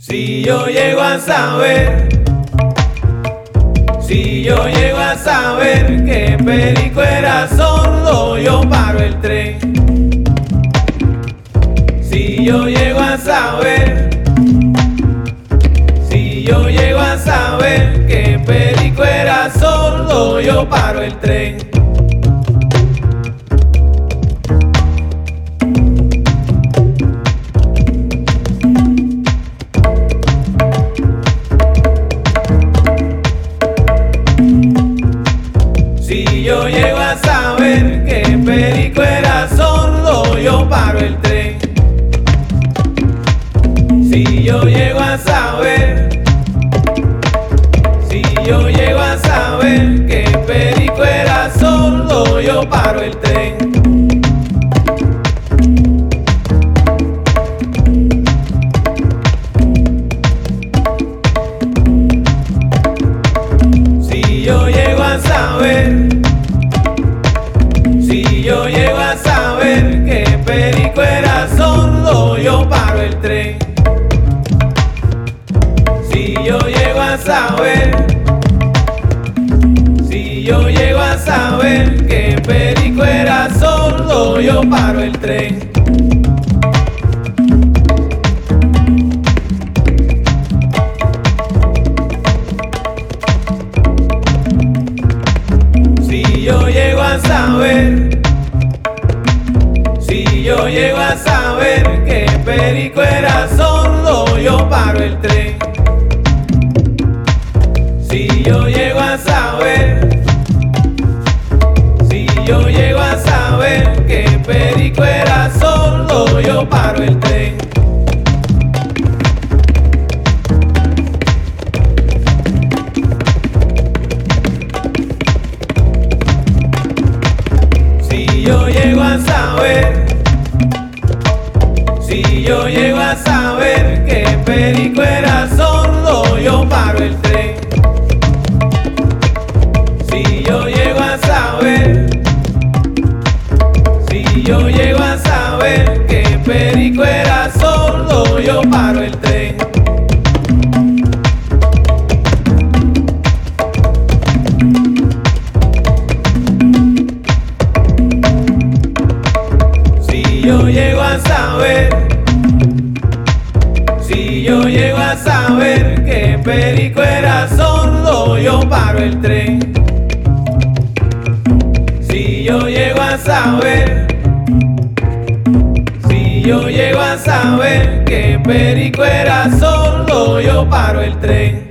Si yo llego a saber, si yo llego a saber que Perico era sordo, yo paro el tren. Si yo llego a saber, si yo llego a saber que Perico era sordo, yo paro el tren. Yo llego a saber que Perico era sordo, yo paro el tren. Si yo llego a saber, si yo llego a saber que Perico era sordo, yo paro el tren. Yo llego a saber que Perico era sordo, yo paro el tren. Si yo llego a saber, si yo llego a saber que Perico era sordo, yo paro el tren. Si yo llego a saber, yo llego a saber que Perico era sordo, yo paro el tren. Si yo llego a saber, si yo llego a saber que Perico era sordo, yo paro el tren. Si yo llego a saber, si yo llego a saber que Perico era sordo, yo paro el tren. Si yo llego a saber, si yo llego a saber que Perico era sordo, yo paro el tren. Yo llego a saber, si yo llego a saber que Perico era sordo, yo paro el tren. Si yo llego a saber, si yo llego a saber que Perico era sordo, yo paro el tren.